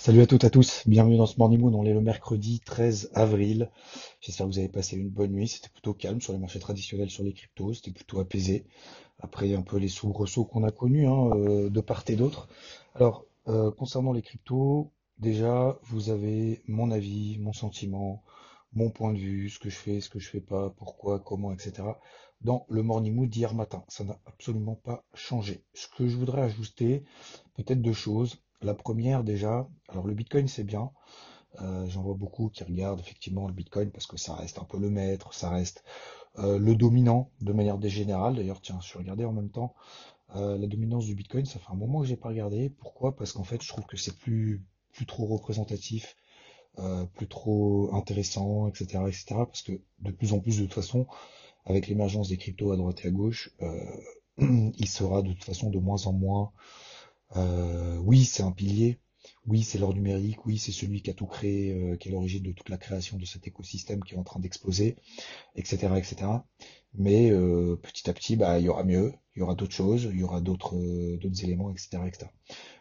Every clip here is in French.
Salut à toutes et à tous, bienvenue dans ce Morning Moon, on est le mercredi 13 avril. J'espère que vous avez passé une bonne nuit, c'était plutôt calme sur les marchés traditionnels, sur les cryptos, c'était plutôt apaisé. Après un peu les soubresauts qu'on a connus hein, euh, de part et d'autre. Alors, euh, concernant les cryptos, déjà, vous avez mon avis, mon sentiment, mon point de vue, ce que je fais, ce que je fais pas, pourquoi, comment, etc. dans le Morning Mood d'hier matin. Ça n'a absolument pas changé. Ce que je voudrais ajouter, peut-être deux choses. La première déjà, alors le Bitcoin c'est bien. Euh, J'en vois beaucoup qui regardent effectivement le Bitcoin parce que ça reste un peu le maître, ça reste euh, le dominant de manière générale. D'ailleurs, tiens, je suis regardé en même temps euh, la dominance du Bitcoin. Ça fait un moment que j'ai pas regardé. Pourquoi? Parce qu'en fait, je trouve que c'est plus plus trop représentatif, euh, plus trop intéressant, etc., etc. Parce que de plus en plus, de toute façon, avec l'émergence des cryptos à droite et à gauche, euh, il sera de toute façon de moins en moins euh, oui, c'est un pilier. Oui, c'est l'or numérique. Oui, c'est celui qui a tout créé, euh, qui est l'origine de toute la création de cet écosystème qui est en train d'exploser, etc., etc. Mais euh, petit à petit, bah, il y aura mieux, il y aura d'autres choses, il y aura d'autres euh, d'autres éléments, etc., etc.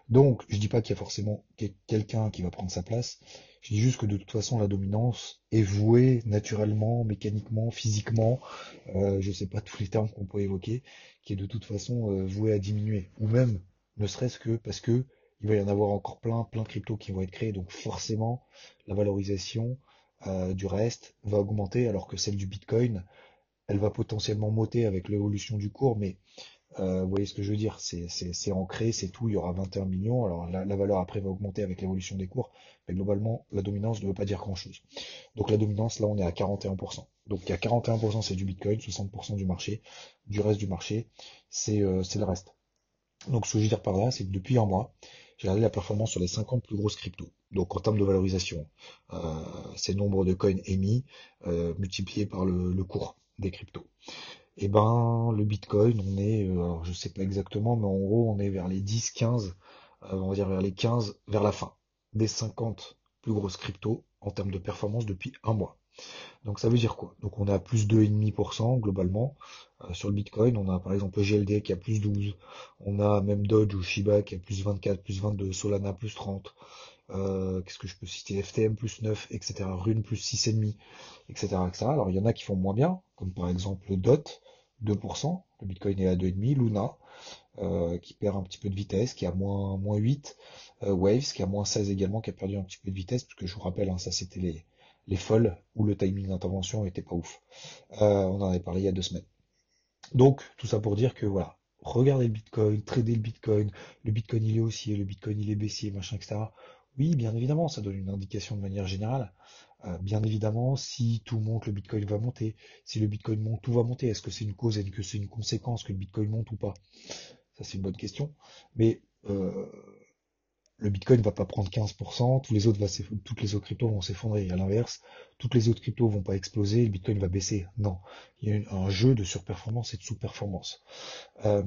Donc, je dis pas qu'il y a forcément quelqu'un qui va prendre sa place. Je dis juste que de toute façon, la dominance est vouée naturellement, mécaniquement, physiquement, euh, je sais pas tous les termes qu'on peut évoquer, qui est de toute façon euh, vouée à diminuer, ou même ne serait-ce que parce que il va y en avoir encore plein, plein de cryptos qui vont être créés, donc forcément la valorisation euh, du reste va augmenter, alors que celle du Bitcoin, elle va potentiellement monter avec l'évolution du cours, mais euh, vous voyez ce que je veux dire, c'est ancré, c'est tout, il y aura 21 millions, alors la, valeur après va augmenter avec l'évolution des cours, mais globalement la dominance ne veut pas dire grand-chose. Donc la dominance, là on est à 41%. Donc il y a 41% c'est du Bitcoin, 60% du marché, du reste du marché, c'est euh, c'est le reste. Donc ce que je veux dire par là, c'est que depuis un mois, j'ai regardé la performance sur les 50 plus grosses cryptos. Donc en termes de valorisation, euh, c'est le nombre de coins émis euh, multiplié par le, le, cours des cryptos. Et ben le Bitcoin, on est, euh, alors je sais pas exactement, mais en gros on est vers les 10, 15, euh, on va dire vers les 15, vers la fin des 50 plus grosses cryptos en termes de performance depuis un mois. Donc ça veut dire quoi? Donc on est à plus 2,5% globalement sur le Bitcoin. On a par exemple GLD qui a plus 12. On a même Dodge ou Shiba qui a plus 24, plus 22, Solana plus 30. Euh, Qu'est-ce que je peux citer? FTM plus 9, etc. Rune plus 6,5, etc., etc. Alors il y en a qui font moins bien, comme par exemple DOT, 2%. Le Bitcoin est à 2,5. Luna, euh, qui perd un petit peu de vitesse, qui a moins, moins 8. Euh, Waves, qui a moins 16 également, qui a perdu un petit peu de vitesse, parce que je vous rappelle, hein, ça c'était les les folles où le timing d'intervention était pas ouf. Euh, on en avait parlé il y a deux semaines. Donc tout ça pour dire que voilà, regardez le Bitcoin, trader le Bitcoin, le Bitcoin il est haussier, le Bitcoin il est baissier, machin, etc. Oui, bien évidemment, ça donne une indication de manière générale. Euh, bien évidemment, si tout monte, le Bitcoin va monter. Si le Bitcoin monte, tout va monter. Est-ce que c'est une cause, est-ce que c'est une conséquence que le Bitcoin monte ou pas? Ça, c'est une bonne question. Mais euh, le Bitcoin va pas prendre 15%, tous les autres va toutes les autres cryptos vont s'effondrer. À l'inverse, toutes les autres cryptos vont pas exploser, le Bitcoin va baisser. Non, il y a un jeu de surperformance et de sous-performance. Euh,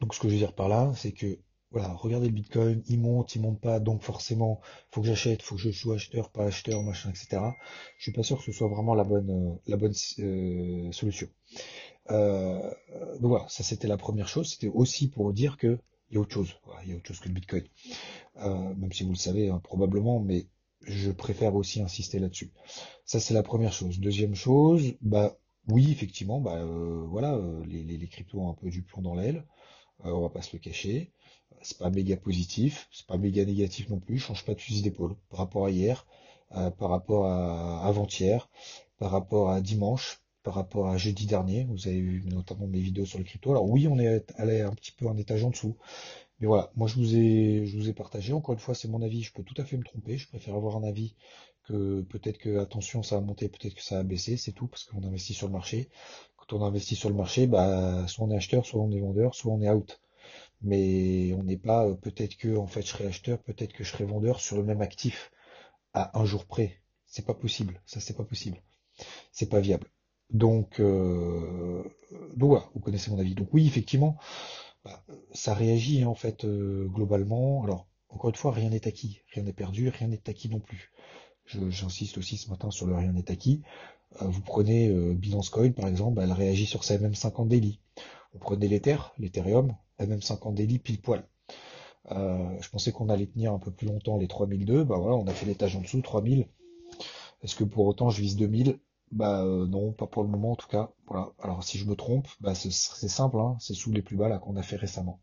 donc ce que je veux dire par là, c'est que voilà, regardez le Bitcoin, il monte, il monte pas, donc forcément, faut que j'achète, faut que je sois acheteur, pas acheteur, machin, etc. Je suis pas sûr que ce soit vraiment la bonne, euh, la bonne euh, solution. Euh, donc voilà, ça c'était la première chose. C'était aussi pour dire que il y a autre chose. Il y a autre chose que le Bitcoin. Euh, même si vous le savez hein, probablement, mais je préfère aussi insister là-dessus. Ça c'est la première chose. Deuxième chose, bah oui effectivement, bah euh, voilà, euh, les, les, cryptos ont un peu du plomb dans l'aile. on va pas se le cacher. C'est pas méga positif, c'est pas méga négatif non plus. Je change pas de fusil d'épaule par rapport à hier, par rapport à avant-hier, par rapport à dimanche, par rapport à jeudi dernier. Vous avez vu notamment mes vidéos sur le crypto. Alors oui, on est allé un petit peu un étage en dessous. Mais voilà, moi je vous ai je vous ai partagé. Encore une fois, c'est mon avis, je peux tout à fait me tromper. Je préfère avoir un avis que peut-être que attention ça a monté, peut-être que ça a baissé, c'est tout, parce qu'on investit sur le marché. Quand on investit sur le marché, bah soit on est acheteur, soit on est vendeur, soit on est out. mais on n'est pas, euh, peut-être que en fait je serai acheteur, peut-être que je serai vendeur sur le même actif à un jour près. C'est pas possible, ça c'est pas possible, c'est pas viable. Donc, euh, donc voilà, vous connaissez mon avis. Donc oui, effectivement, bah, ça réagit hein, en fait euh, globalement. Alors encore une fois, rien n'est acquis, rien n'est perdu, rien n'est acquis non plus. J'insiste aussi ce matin sur le rien n'est acquis. Euh, vous prenez euh, Binance Coin par exemple, bah, elle réagit sur sa MM50 daily. Vous prenez l'Ether, l'Ethereum, MM50 daily pile poil. Je pensais qu'on allait tenir un peu plus longtemps les 3002, bah voilà, on a fait l'étage en dessous, 3000. Est-ce que pour autant je vise 2000 Bah non, pas pour le moment en tout cas. Voilà. Alors si je me trompe, bah c'est simple, hein, c'est sous les plus bas là qu'on a fait récemment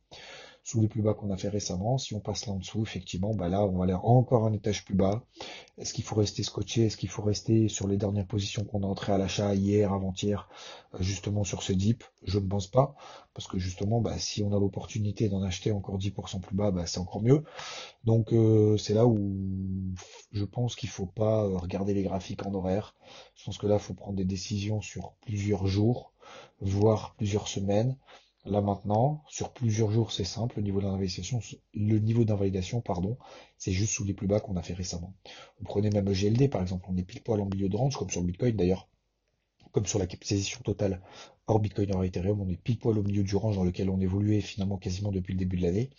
sous les plus bas qu'on a fait récemment. Si on passe là en dessous, effectivement, bah là, on va aller encore un étage plus bas. Est-ce qu'il faut rester scotché? Est-ce qu'il faut rester sur les dernières positions qu'on a entrées à l'achat hier, avant-hier, euh, justement sur ce dip? Je ne pense pas, parce que justement, bah, si on a l'opportunité d'en acheter encore 10% plus bas, bah, c'est encore mieux. Donc euh, c'est là où je pense qu'il faut pas euh, regarder les graphiques en horaire. Je pense que là, il faut prendre des décisions sur plusieurs jours, voire plusieurs semaines. Là maintenant, sur plusieurs jours, c'est simple, le niveau d'invalidation, pardon, c'est juste sous les plus bas qu'on a fait récemment. Vous prenez même le GLD par exemple, on est pile poil en milieu de range, comme sur le Bitcoin d'ailleurs, comme sur la capitalisation totale hors Bitcoin hors Ethereum, on est pile poil au milieu du range dans lequel on évoluait finalement quasiment depuis le début de l'année.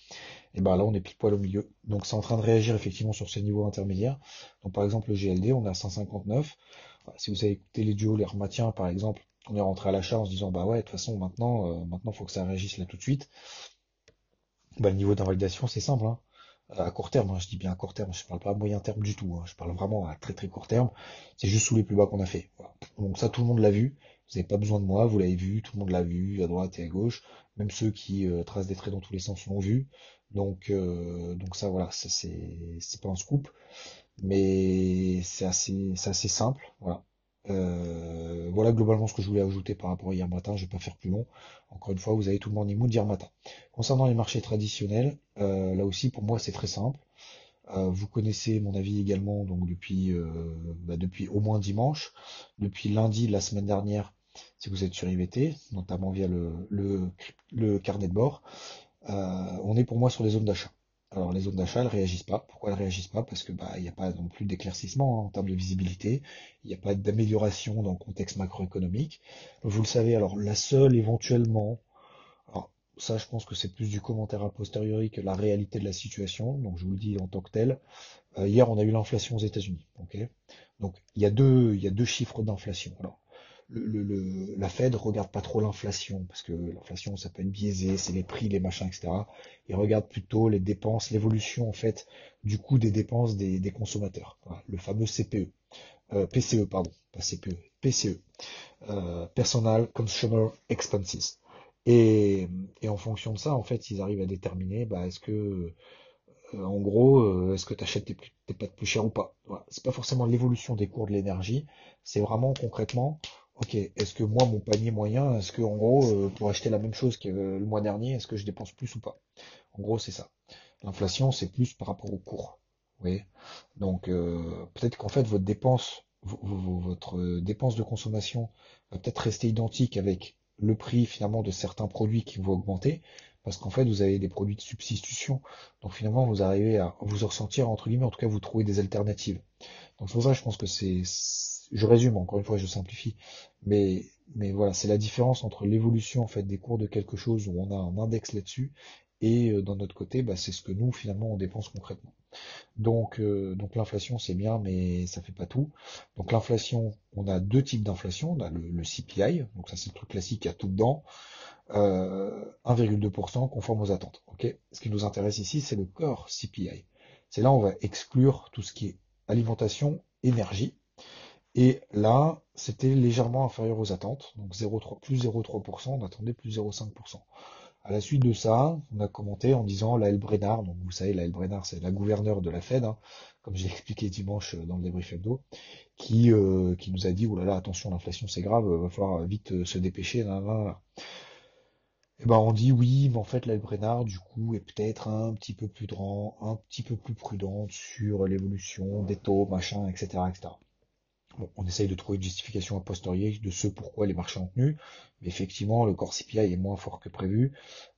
Et ben là, on est pile poil au milieu. Donc c'est en train de réagir effectivement sur ces niveaux intermédiaires. Donc par exemple le GLD, on est à 159. Si vous avez écouté les duos, les rematiens par exemple, on est rentré à l'achat en se disant bah ouais de toute façon maintenant euh, maintenant faut que ça réagisse là tout de suite. Bah, le niveau d'invalidation c'est simple hein. à court terme hein, je dis bien à court terme je parle pas à moyen terme du tout hein. je parle vraiment à très très court terme. C'est juste sous les plus bas qu'on a fait. Donc ça tout le monde l'a vu. Vous n'avez pas besoin de moi vous l'avez vu tout le monde l'a vu à droite et à gauche. Même ceux qui euh, tracent des traits dans tous les sens l'ont vu. Donc euh, donc ça voilà c'est pas un scoop. Mais c'est assez c'est assez simple voilà euh, voilà globalement ce que je voulais ajouter par rapport à hier matin, je vais pas faire plus long. Encore une fois, vous avez tout le morning mood d'hier matin. Concernant les marchés traditionnels, euh, là aussi pour moi c'est très simple. Euh, vous connaissez mon avis également donc depuis bah, depuis au moins dimanche, depuis lundi de la semaine dernière, si vous êtes sur IVT, notamment via le, le, le carnet de bord, on est pour moi sur les zones d'achat. Alors les zones d'achat, elles réagissent pas. Pourquoi elles réagissent pas? Parce que bah il n'y a pas non plus d'éclaircissement hein, en termes de visibilité, il n'y a pas d'amélioration dans le contexte macroéconomique. Vous le savez, alors la seule éventuellement, alors ça je pense que c'est plus du commentaire a posteriori que la réalité de la situation, donc je vous le dis en tant que tel. Euh, hier on a eu l'inflation aux États-Unis, ok? Donc il y a deux il y a deux chiffres d'inflation. Alors la Fed regarde pas trop l'inflation, parce que l'inflation, ça peut être biaisé, c'est les prix, les machins, etc. Il regarde plutôt les dépenses, l'évolution, en fait, du coût des dépenses des, consommateurs. le fameux CPE. Euh, PCE, pardon, pas CPE, PCE. Euh, Personal Consumer Expenses. Et, et, en fonction de ça, en fait, ils arrivent à déterminer, bah, est-ce que, euh, en gros, est-ce que tu achètes tes, tes pâtes plus chères ou pas. Voilà. C'est pas forcément l'évolution des cours de l'énergie, c'est vraiment concrètement Ok, est-ce que moi, mon panier moyen, est-ce que en gros, euh, pour acheter la même chose que le mois dernier, est-ce que je dépense plus ou pas? En gros, c'est ça. L'inflation, c'est plus par rapport au cours. Vous voyez? Donc, euh, peut-être qu'en fait, votre dépense, votre dépense de consommation va peut-être rester identique avec le prix finalement de certains produits qui vont augmenter, parce qu'en fait, vous avez des produits de substitution. Donc finalement, vous arrivez à vous ressentir, entre guillemets, en tout cas, vous trouvez des alternatives. Donc c'est pour ça, je pense que c'est je résume encore une fois, je simplifie, mais voilà, c'est la différence entre l'évolution des cours de quelque chose où on a un index là-dessus et euh, d'un autre côté, bah, c'est ce que nous finalement on dépense concrètement. Donc euh, donc l'inflation c'est bien, mais ça fait pas tout. Donc l'inflation, on a deux types d'inflation, on a le, CPI, donc ça c'est le truc classique, a tout dedans. Euh, 1,2% conforme aux attentes. Ok? Ce qui nous intéresse ici, c'est le corps CPI. C'est là où on va exclure tout ce qui est alimentation, énergie, et là, c'était légèrement inférieur aux attentes, donc 0,3, plus 0,3%, on attendait plus 0,5%. À la suite de ça, on a commenté en disant la L. donc vous savez, la L. c'est la gouverneure de la Fed, hein, comme j'ai expliqué dimanche dans le débrief hebdo, qui, euh, qui nous a dit, oh là là, attention, l'inflation c'est grave, va falloir vite euh, se dépêcher, là, Et ben on dit oui, mais en fait la L. du coup est peut-être un petit peu plus grand, un petit peu plus prudente sur l'évolution des taux, machin, etc., etc. on essaye de trouver une justification a posteriori de ce pourquoi les marchés ont tenu, mais effectivement, le corps CPI est moins fort que prévu,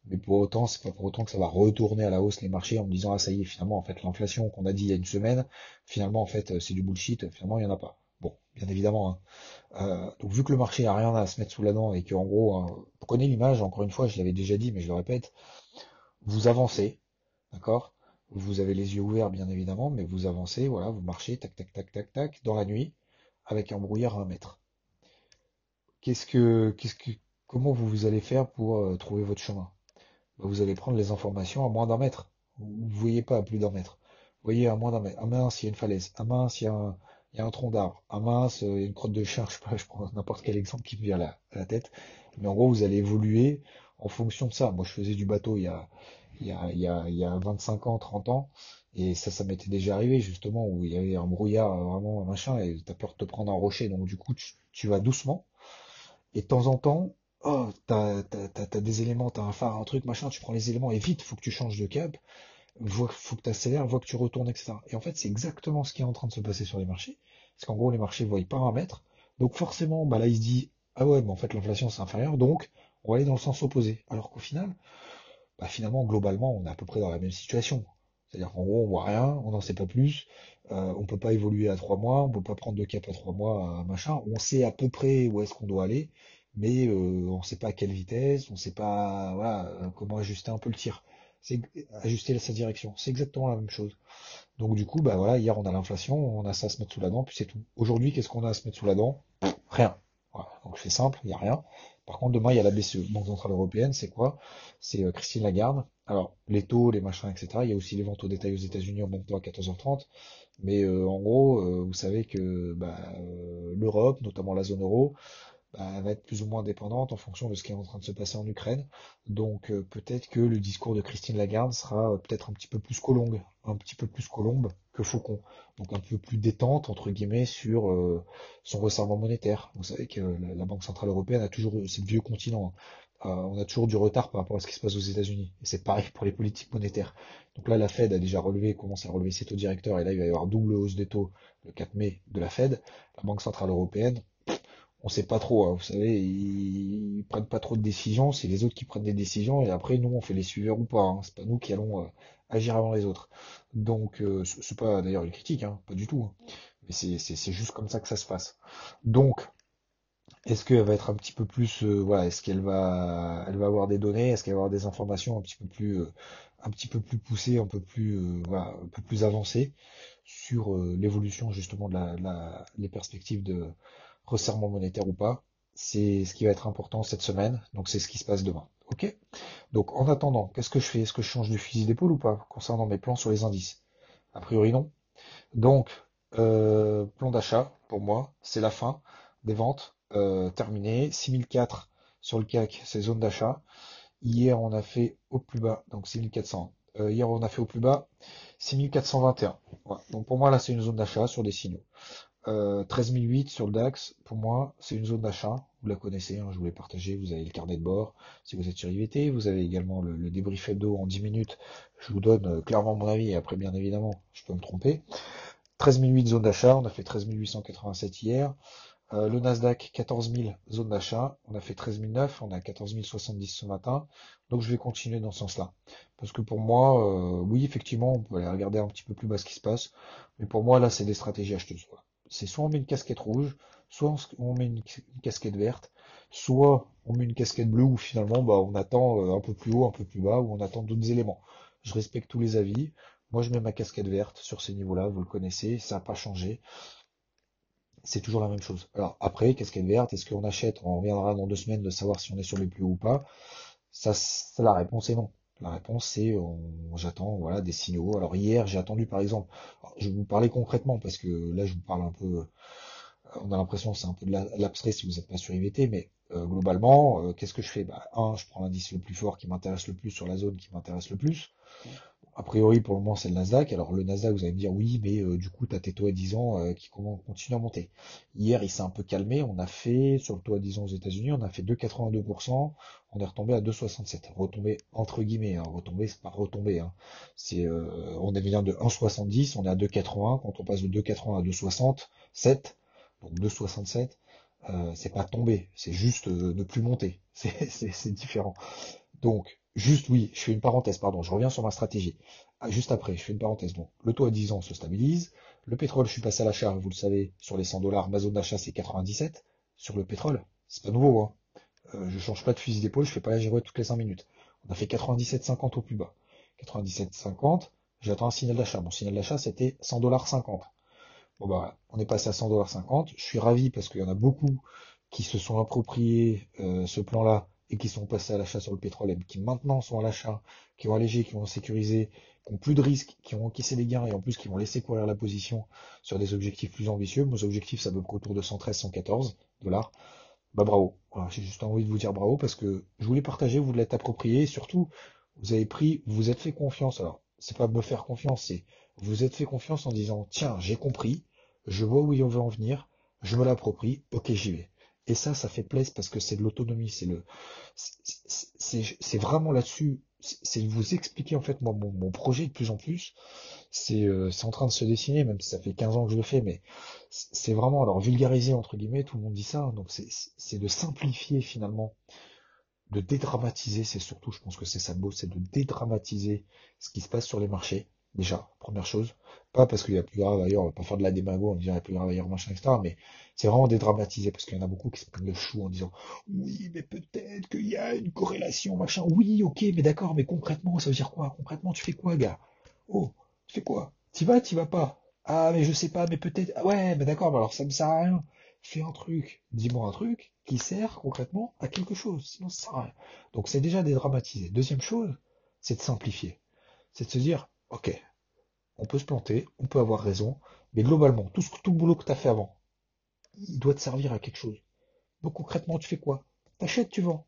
mais pour autant, c'est pas pour autant que ça va retourner à la hausse les marchés en me disant, ah, ça y est, finalement, en fait, l'inflation qu'on a dit il y a une semaine, finalement, en fait, c'est du bullshit, finalement, il y en a pas. Bon, bien évidemment. Hein. Euh, donc vu que le marché a rien à se mettre sous la dent et que en gros, hein, prenez l'image, encore une fois, je l'avais déjà dit, mais je le répète, vous avancez, d'accord? Vous avez les yeux ouverts, bien évidemment, mais vous avancez, voilà, vous marchez, tac, tac, tac, tac, tac, dans la nuit, avec un brouillard à un mètre. Qu'est-ce que, qu'est-ce que, comment vous, allez faire pour euh, trouver votre chemin? Bah, Vous allez prendre les informations à moins d'un mètre. Vous ne voyez pas à plus d'un mètre. Vous voyez à moins d'un mètre. Ah mince, il y a une falaise. Ah mince, il y a un, tronc d'arbre. Ah mince, il y a une crotte de chien. Je pas, je prends n'importe quel exemple qui me vient à la, tête. Mais en gros, vous allez évoluer en fonction de ça. Moi, je faisais du bateau il y a, il y a, il y a, il y a 25 ans, 30 ans. Et ça, ça m'était déjà arrivé, justement, où il y avait un brouillard, vraiment, machin, et t'as peur de te prendre un rocher. Donc, du coup, tu, vas doucement. Et de temps en temps, oh, t'as, t'as, t'as, des éléments, t'as un phare, un truc, machin, tu prends les éléments, et vite, faut que tu changes de cap, faut que tu accélères, faut que tu retournes, etc. Et en fait, c'est exactement ce qui est en train de se passer sur les marchés. Parce qu'en gros, les marchés voient pas un mètre. Donc, forcément, bah là, il se dit, ah ouais, mais en fait, l'inflation, c'est inférieur, donc, on va aller dans le sens opposé. Alors qu'au final, bah finalement, globalement, on est à peu près dans la même situation. C'est-à-dire qu'en gros, on voit rien, on n'en sait pas plus, euh, on peut pas évoluer à trois mois, on peut pas prendre de cap à trois mois, machin. On sait à peu près où est-ce qu'on doit aller, mais euh, on sait pas à quelle vitesse, on sait pas euh, comment ajuster un peu le tir. C'est ajuster sa direction. C'est exactement la même chose. Donc du coup, bah voilà, hier on a l'inflation, on a ça à se mettre sous la dent, puis c'est tout. Aujourd'hui, qu'est-ce qu'on a à se mettre sous la dent? Rien. Donc c'est simple, il n'y a rien. Par contre, demain, il y a la BCE, Banque Centrale Européenne, c'est quoi? C'est euh, Christine Lagarde. Alors, les taux, les machins, etc. Il y a aussi les ventes au détail aux États-Unis en même temps à 14h30. Mais euh, en gros, euh, vous savez que bah, l'Europe, notamment la zone euro, bah, va être plus ou moins dépendante en fonction de ce qui est en train de se passer en Ukraine. Donc euh, peut-être que le discours de Christine Lagarde sera euh, peut-être un petit peu plus colombe, un petit peu plus colombe que Faucon. Donc un peu plus détente entre guillemets sur euh, son resserrement monétaire. Vous savez que la, Banque centrale européenne a toujours, c'est le vieux continent. Hein. on a toujours du retard par rapport à ce qui se passe aux États-Unis. Et c'est pareil pour les politiques monétaires. Donc là, la Fed a déjà relevé, commence à relever ses taux directeurs, et là, il va y avoir double hausse des taux le 4 mai de la Fed. La Banque centrale européenne, on sait pas trop. Hein. Vous savez, ils prennent pas trop de décisions. C'est les autres qui prennent des décisions et après nous on fait les suiveurs ou pas. Hein. C'est pas nous qui allons euh, agir avant les autres. Donc euh, c'est pas d'ailleurs une critique, hein, pas du tout. Hein. Mais c'est juste comme ça que ça se passe. Donc est-ce qu'elle va être un petit peu plus, euh, voilà, est-ce qu'elle va, elle va avoir des données, est-ce qu'elle va avoir des informations un petit peu plus, un petit peu plus poussées, un peu plus, voilà, un peu plus avancées sur l'évolution justement de la, la, les perspectives de resserrement monétaire ou pas, c'est ce qui va être important cette semaine, donc c'est ce qui se passe demain. Ok? Donc en attendant, qu'est-ce que je fais? Est-ce que je change de fusil d'épaule ou pas? Concernant mes plans sur les indices A priori non. Donc euh, plan d'achat pour moi, c'est la fin des ventes euh, terminées. 6004 sur le CAC, c'est zone d'achat. Hier on a fait au plus bas, donc 6400. Euh, hier on a fait au plus bas 6421. Donc pour moi là c'est une zone d'achat sur des signaux. Euh, 13008 sur le DAX, pour moi, c'est une zone d'achat. Vous la connaissez, hein, je vous l'ai partagé, vous avez le carnet de bord. Si vous êtes sur IVT, vous avez également le, débrief hebdo en 10 minutes. Je vous donne euh, clairement mon avis et après, bien évidemment, je peux me tromper. 13008 zone d'achat, on a fait 13887 hier. Euh, le Nasdaq 14000 zone d'achat, on a fait 13009, on a 14070 ce matin. Donc je vais continuer dans ce sens-là. Parce que pour moi, euh, oui, effectivement, on peut aller regarder un petit peu plus bas ce qui se passe. Mais pour moi, là, c'est des stratégies acheteuses c'est soit on met une casquette rouge, soit on met une, casquette verte, soit on met une casquette bleue où finalement bah, on attend euh, un peu plus haut, un peu plus bas, où on attend d'autres éléments. Je respecte tous les avis. Moi je mets ma casquette verte sur ces niveaux-là, vous le connaissez, ça n'a pas changé. C'est toujours la même chose. Alors après, casquette verte, est-ce qu'on achète On reviendra dans deux semaines de savoir si on est sur les plus hauts ou pas? La réponse est non. La réponse c'est j'attends voilà des signaux. Alors hier j'ai attendu par exemple, je vais vous parler concrètement parce que là je vous parle un peu, on a l'impression que c'est un peu de l'abstrait si vous n'êtes pas sur IVT, mais euh, globalement euh, qu'est-ce que je fais? Bah, Un, je prends l'indice le plus fort qui m'intéresse le plus sur la zone qui m'intéresse le plus a priori, pour le moment, c'est le Nasdaq. Alors, le Nasdaq, vous allez me dire, oui, mais euh, du coup, tu as tes taux à 10 ans euh, qui continuent à monter. Hier, il s'est un peu calmé. On a fait, sur le taux à 10 ans aux États-Unis, on a fait 2,82%. On est retombé à 2,67. Retombé, entre guillemets. Hein. Retombé, c'est pas retombé. Hein. C'est, euh, on est bien de 1,70. On est à 2,80. Quand on passe de 2,80 à 2,67, Donc 2,67, euh, c'est pas tomber, c'est juste euh, ne plus monter. C'est différent. Donc, juste oui, je fais une parenthèse, pardon, je reviens sur ma stratégie. Ah, juste après, je fais une parenthèse. Donc, le taux à 10 ans se stabilise. Le pétrole, je suis passé à l'achat, vous le savez, sur les 100 dollars. Ma zone d'achat, c'est 97. Sur le pétrole, c'est pas nouveau. Hein. Euh, je change pas de fusil d'épaule, je fais pas la girouette toutes les 5 minutes. On a fait 97,50 au plus bas. 97,50, j'attends un signal d'achat. Mon signal d'achat, c'était 100 dollars 50. Bon bah, on est passé à 100 dollars 50. Je suis ravi parce qu'il y en a beaucoup qui se sont appropriés euh, ce plan-là et qui sont passés à l'achat sur le pétrole et qui maintenant sont à l'achat, qui ont allégé, qui ont sécurisé, qui ont plus de risques, qui ont encaissé des gains et en plus qui vont laisser courir la position sur des objectifs plus ambitieux. Mes objectifs, ça veut autour de 113, 114 dollars. Bah bravo. Voilà, j'ai juste envie de vous dire bravo parce que je voulais partager, vous l'êtes approprié et surtout, vous avez pris, vous vous êtes fait confiance. Alors, c'est pas me faire confiance, c'est vous êtes fait confiance en disant, tiens, j'ai compris, je vois où il veut en venir, je me l'approprie, ok, j'y vais. Et ça, ça fait plaisir parce que c'est de l'autonomie, c'est le, c'est vraiment là-dessus, c'est vous expliquer en fait moi mon, projet de plus en plus. C'est euh, en train de se dessiner, même si ça fait 15 ans que je le fais, mais c'est vraiment alors vulgariser entre guillemets, tout le monde dit ça, hein, donc c'est de simplifier finalement, de dédramatiser, c'est surtout, je pense que c'est ça le beau, c'est de dédramatiser ce qui se passe sur les marchés Déjà, première chose. Pas parce qu'il y a plus grave ailleurs, on va pas faire de la démago en disant il y a plus grave ailleurs, machin, etc. Mais c'est vraiment dédramatisé parce qu'il y en a beaucoup qui se prennent le chou en disant oui, mais peut-être qu'il y a une corrélation, machin. Oui, ok, mais d'accord, mais concrètement, ça veut dire quoi? Concrètement, tu fais quoi, gars? Oh, tu fais quoi? T'y vas, t'y vas pas? Ah, mais je sais pas, mais peut-être. Ah ouais, mais d'accord, mais alors ça me sert à rien. Fais un truc, dis-moi un truc qui sert concrètement à quelque chose, sinon ça sert à rien. Donc c'est déjà dédramatisé. Deuxième chose, c'est de simplifier. C'est de se dire, ok, on peut se planter, on peut avoir raison, mais globalement, tout, ce, tout boulot que tu as fait avant, il doit te servir à quelque chose. Donc concrètement, tu fais quoi? T'achètes, tu vends.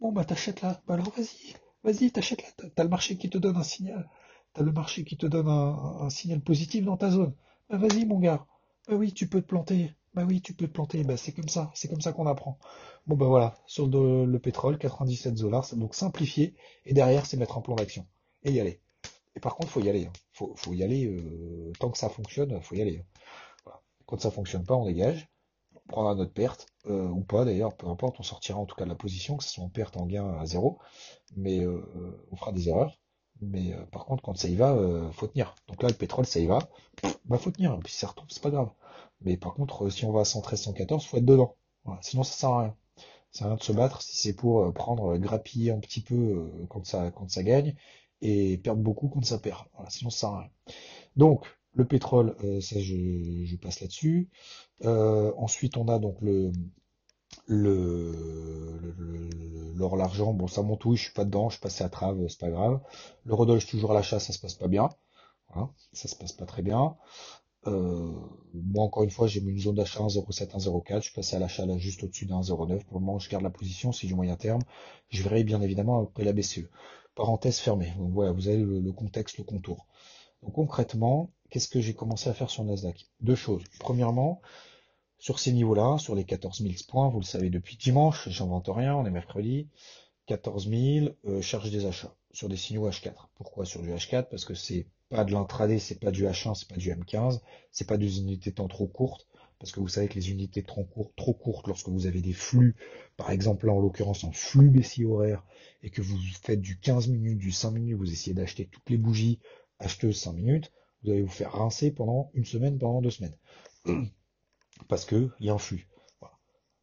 Bon, bah t'achètes là. Bah alors vas-y, vas-y, t'achètes là. T'as le marché qui te donne un signal. T'as le marché qui te donne un, signal positif dans ta zone. Bah vas-y, mon gars. Bah oui, tu peux te planter. Bah oui, tu peux te planter. Bah c'est comme ça. C'est comme ça qu'on apprend. Bon, bah voilà. Sur le, le pétrole, 97 dollars. Donc simplifier. Et derrière, c'est mettre un plan d'action. Et y aller. Et par contre, faut y aller. Hein. Faut, y aller. Euh, tant que ça fonctionne, faut y aller. Hein. Quand ça fonctionne pas, on dégage. On prendra notre perte euh, ou pas d'ailleurs, peu importe. On sortira en tout cas de la position, que ce soit en perte, en gain à zéro. Mais euh, on fera des erreurs. Mais par contre, quand ça y va, faut tenir. Donc là, le pétrole, ça y va. Bah faut tenir. Et puis si ça retombe, c'est pas grave. Mais par contre, si on va à 113, 114, faut être dedans. Sinon, ça sert à rien. Ça sert à rien de se battre si c'est pour prendre, grappiller un petit peu quand ça, quand ça gagne et perdre beaucoup quand ça perd. Sinon ça sert à rien. Donc le pétrole, euh, ça je, passe là-dessus. Euh, ensuite on a donc le l'or l'argent. Bon ça monte oui je suis pas dedans je suis passé à trave c'est pas grave. Le redolge toujours à l'achat ça se passe pas bien. Voilà, ça se passe pas très bien. Euh, moi encore une fois j'ai mis une zone d'achat 1,07 1,04 je suis passé à l'achat là juste au-dessus d'un 1,09 pour le moment je garde la position c'est du moyen terme je verrai bien évidemment après la BCE parenthèse fermée. Donc voilà, vous avez le, contexte, le contour. Donc concrètement, qu'est-ce que j'ai commencé à faire sur Nasdaq? Deux choses. Premièrement, sur ces niveaux-là, sur les 14 000 points, vous le savez depuis dimanche, j'invente rien, on est mercredi, 14 000, euh, charge des achats sur des signaux H4. Pourquoi sur du H4 Parce que c'est pas de l'intraday, c'est pas du H1, c'est pas du M15, c'est pas des unités temps trop courtes, parce que vous savez que les unités trop courtes, trop courtes, lorsque vous avez des flux, par exemple là en l'occurrence en flux baissier horaire, et que vous faites du 15 minutes, du 5 minutes, vous essayez d'acheter toutes les bougies acheteuses 5 minutes, vous allez vous faire rincer pendant une semaine, pendant deux semaines. Parce que il y a un flux.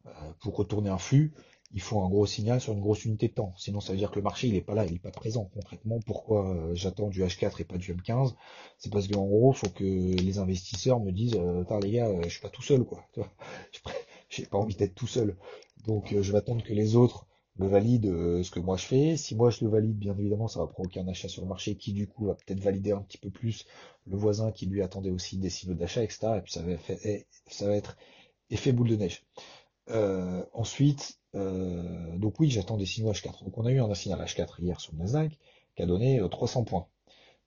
Euh, pour retourner un flux, il faut un gros signal sur une grosse unité de temps. Sinon, ça veut dire que le marché, il est pas là, il est pas présent. Concrètement, pourquoi euh, j'attends du H4 et pas du M15 C'est parce qu'en gros, faut que les investisseurs me disent, euh, les gars, euh, je suis pas tout seul, quoi. J'ai pas envie d'être tout seul. Donc, je vais attendre que les autres me valident ce que moi je fais. Si moi je le valide, bien évidemment, ça va provoquer un achat sur le marché qui, du coup, va peut-être valider un petit peu plus le voisin qui lui attendait aussi des signaux d'achat, etc. Et puis ça va, eh, ça va être effet boule de neige. Euh, ensuite, euh, donc oui, j'attends des signaux H4. Donc on a eu un signal H4 hier sur le Nasdaq qui a donné 300 euh, points.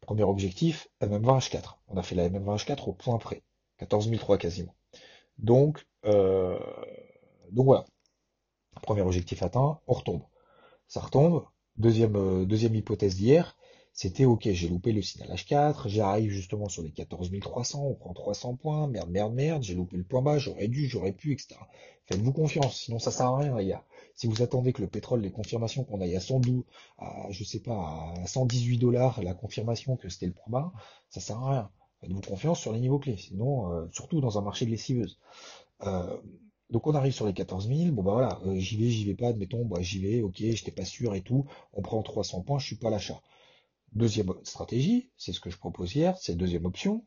Premier objectif, MM20 H4. On a fait la MM20 H4 au point près. 14 003 quasiment. Donc, donc voilà. Premier objectif atteint, on retombe. Ça retombe. Deuxième, deuxième hypothèse d'hier, c'était ok, j'ai loupé le signal H4, j'arrive justement sur les 14 300, on prend 300 points, merde, merde, merde, j'ai loupé le point bas, j'aurais dû, j'aurais pu, etc. Faites-vous confiance, sinon ça sert à rien, les gars. Si vous attendez que le pétrole, les confirmations qu'on aille à 112, à, je sais pas, à 118 dollars, la confirmation que c'était le point bas, ça sert à rien. Faites-vous confiance sur les niveaux clés, sinon, euh, surtout dans un marché de lessiveuse. Euh, donc on arrive sur les 14 000, bon bah voilà, euh, j'y vais, j'y vais pas, admettons, bah j'y vais, ok, j'étais pas sûr et tout, on prend 300 points, je suis pas l'achat. Deuxième stratégie, c'est ce que je propose hier, c'est deuxième option.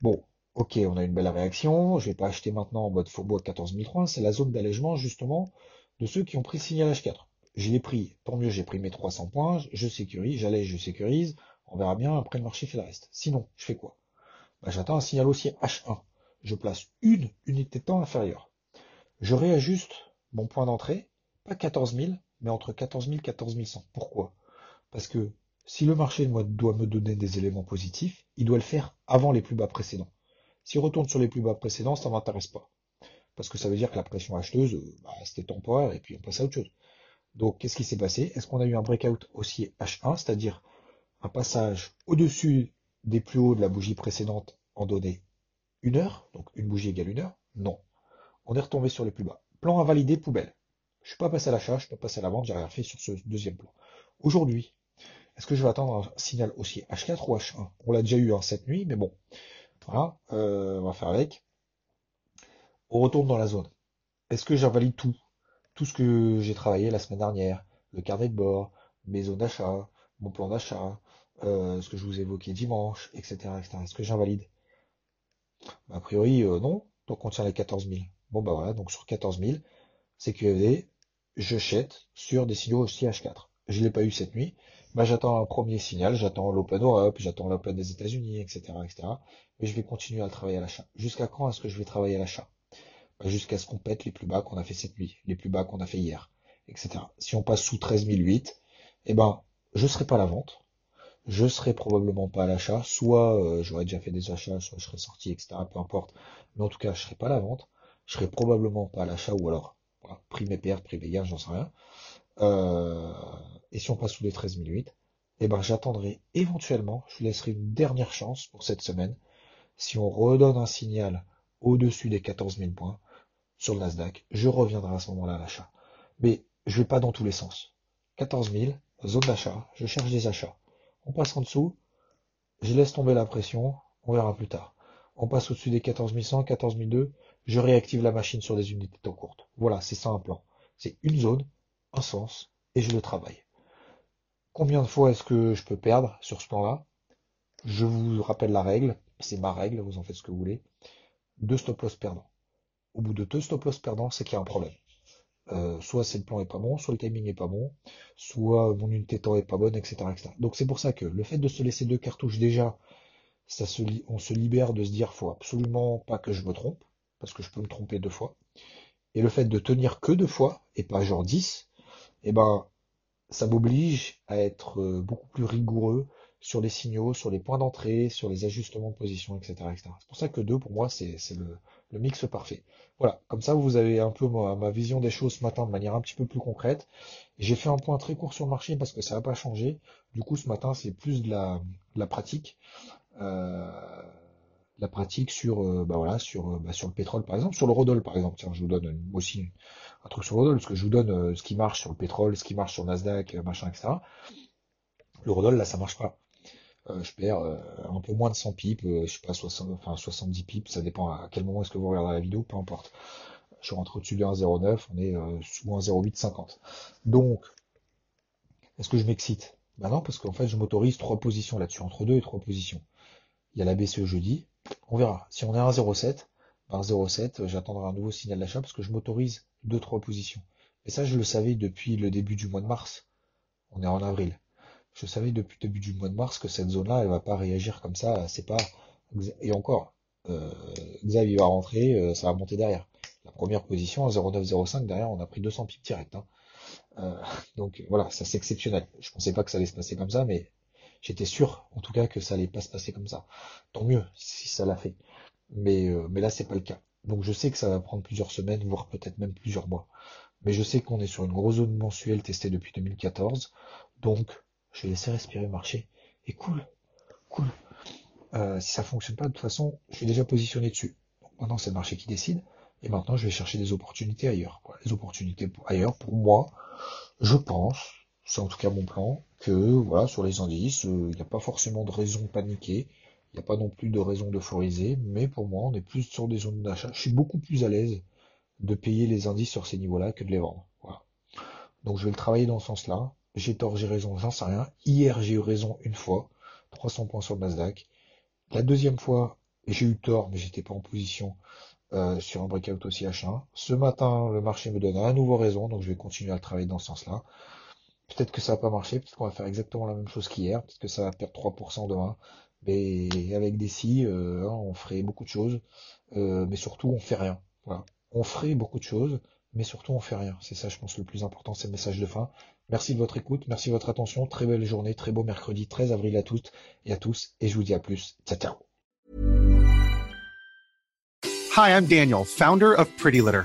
Bon, ok, on a une belle réaction, je vais pas acheter maintenant en mode faubourg 14 003, c'est la zone d'allègement justement de ceux qui ont pris signal H4. Je l'ai pris, tant mieux, j'ai pris mes 300 points, je sécurise, j'allège, je sécurise, on verra bien, après le marché fait le reste. Sinon, je fais quoi? Bah, J'attends un signal haussier H1. Je place une unité de temps inférieure. Je réajuste mon point d'entrée, pas 14 000, mais entre 14 000 et 14 100. Pourquoi? Parce que si le marché doit me donner des éléments positifs, il doit le faire avant les plus bas précédents. S'il retourne sur les plus bas précédents, ça ne m'intéresse pas. Parce que ça veut dire que la pression acheteuse, euh, bah, c'était temporaire et puis on passe à autre chose. Donc, qu'est-ce qui s'est passé? Est-ce qu'on a eu un breakout haussier H1, c'est-à-dire un passage au-dessus des plus hauts de la bougie précédente en donné une heure? Donc, une bougie égale une heure? Non. On est retombé sur les plus bas. Plan à valider, poubelle. Je ne suis pas passé à l'achat, je ne suis pas passé à la vente, j'ai rien fait sur ce deuxième plan. Aujourd'hui, est-ce que je vais attendre un signal aussi H4 ou H1 On l'a déjà eu en cette nuit, mais bon. Voilà, euh, on va faire avec. On retourne dans la zone. Est-ce que j'invalide tout? Tout ce que j'ai travaillé la semaine dernière, le carnet de bord, mes zones d'achat, mon plan d'achat, euh, ce que je vous évoquais dimanche, etc. Est-ce que j'invalide? A priori, euh, non. Donc on tient les 14 000. Bon bah voilà, donc sur 14 000, sécurité, je jette sur des signaux aussi H4 je l'ai pas eu cette nuit, bah, j'attends un premier signal, j'attends l'Open Europe, j'attends l'Open des États-Unis, etc., etc. Mais je vais continuer à le travailler à l'achat. Jusqu'à quand est-ce que je vais travailler à l'achat? Bah, Jusqu'à ce qu'on pète les plus bas qu'on a fait cette nuit, les plus bas qu'on a fait hier, etc. Si on passe sous 13 008, eh ben, je serai pas à la vente, je serai probablement pas à l'achat, soit euh, j'aurais déjà fait des achats, soit je serais sorti, etc. Peu importe. Mais en tout cas, je serai pas à la vente, je serai probablement pas à l'achat, ou alors, voilà, prix mes pertes, prix mes gains, j'en sais rien. Euh, et si on passe sous les 13 008, eh ben, j'attendrai éventuellement, je vous laisserai une dernière chance pour cette semaine. Si on redonne un signal au-dessus des 14 000 points sur le Nasdaq, je reviendrai à ce moment-là à l'achat. Mais je vais pas dans tous les sens. 14 000, zone d'achat, je cherche des achats. On passe en dessous, je laisse tomber la pression, on verra plus tard. On passe au-dessus des 14 100, 14 200, je réactive la machine sur des unités de courtes. Voilà, c'est ça un plan. C'est une zone, un sens, et je le travaille. Combien de fois est-ce que je peux perdre sur ce plan-là? Je vous rappelle la règle, c'est ma règle, vous en faites ce que vous voulez. Deux stop loss perdants. Au bout de deux stop loss perdants, c'est qu'il y a un problème. Euh, soit c'est le plan est pas bon, soit le timing est pas bon, soit mon unité temps est pas bonne, etc. Donc c'est pour ça que le fait de se laisser deux cartouches déjà, ça on se libère de se dire faut absolument pas que je me trompe, parce que je peux me tromper deux fois. Et le fait de tenir que deux fois, et pas genre 10, eh ben ça m'oblige à être euh, beaucoup plus rigoureux sur les signaux, sur les points d'entrée, sur les ajustements de position, etc. C'est pour ça que 2, pour moi, c'est le, le, mix parfait. Voilà, comme ça, vous avez un peu ma, ma, vision des choses ce matin de manière un petit peu plus concrète. J'ai fait un point très court sur le marché parce que ça n'a pas changé. Du coup, ce matin, c'est plus de la, de la pratique. Euh, la pratique sur, euh, bah voilà, sur, euh, bah sur le pétrole par exemple, sur le Rodol par exemple. Tiens, je vous donne aussi un truc sur le Rodol, parce que je vous donne euh, ce qui marche sur le pétrole, ce qui marche sur Nasdaq, machin, etc. Le Rodol, là, ça marche pas. je perds un peu moins de 100 pips, je sais pas, 60, enfin 70 pips, ça dépend à quel moment est-ce que vous regardez la vidéo, peu importe. Je rentre au-dessus de 1,09, on est sous 1,0850. Donc, est-ce que je m'excite? Ben non, parce qu'en fait, je m'autorise trois positions là-dessus, entre deux et trois positions. Il y a la BCE jeudi, on verra. Si on est à 1,07, ben 0,7, j'attendrai un nouveau signal d'achat parce que je m'autorise 2-3 positions. Et ça, je le savais depuis le début du mois de mars. On est en avril. Je savais depuis le début du mois de mars que cette zone-là, elle va pas réagir comme ça. C'est pas et encore. Euh, Xavier va rentrer, euh, ça va monter derrière. La première position à 0,905 derrière, on a pris 200 pips direct. Hein. Euh, donc voilà, ça c'est exceptionnel. Je pensais pas que ça allait se passer comme ça, mais J'étais sûr, en tout cas, que ça allait pas se passer comme ça. Tant mieux si ça l'a fait. Mais, euh, mais là, c'est pas le cas. Donc je sais que ça va prendre plusieurs semaines, voire peut-être même plusieurs mois. Mais je sais qu'on est sur une grosse zone mensuelle testée depuis 2014. Donc, je vais laisser respirer le marché. Et cool, cool. Euh, si ça fonctionne pas, de toute façon, je suis déjà positionné dessus. Maintenant, c'est le marché qui décide. Et maintenant, je vais chercher des opportunités ailleurs. Les opportunités ailleurs, pour moi, je pense, c'est en tout cas mon plan, que voilà, sur les indices, euh, il n'y a pas forcément de raison de paniquer. Il n'y a pas non plus de raison d'euphoriser, mais pour moi, on est plus sur des zones d'achat. Je suis beaucoup plus à l'aise de payer les indices sur ces niveaux-là que de les vendre. Voilà. Donc je vais le travailler dans ce sens-là. J'ai tort, j'ai raison, j'en sais rien. Hier, j'ai eu raison une fois, 300 points sur le Nasdaq. La deuxième fois, j'ai eu tort, mais j'étais pas en position euh, sur un breakout aussi H1. Ce matin, le marché me donne à nouveau raison, donc je vais continuer à le travailler dans ce sens-là. Peut-être que ça va pas marcher, peut-être qu'on va faire exactement la même chose qu'hier, peut-être que ça va perdre 3% demain. Mais avec des si, euh, hein, on ferait beaucoup de choses, euh, mais surtout on fait rien. Voilà. On ferait beaucoup de choses, mais surtout on fait rien. C'est ça, je pense, le plus important, c'est le message de fin. Merci de votre écoute, merci de votre attention. Très belle journée, très beau mercredi 13 avril à toutes et à tous, et je vous dis à plus. Ciao, ciao. Hi, I'm Daniel, founder of Pretty Litter.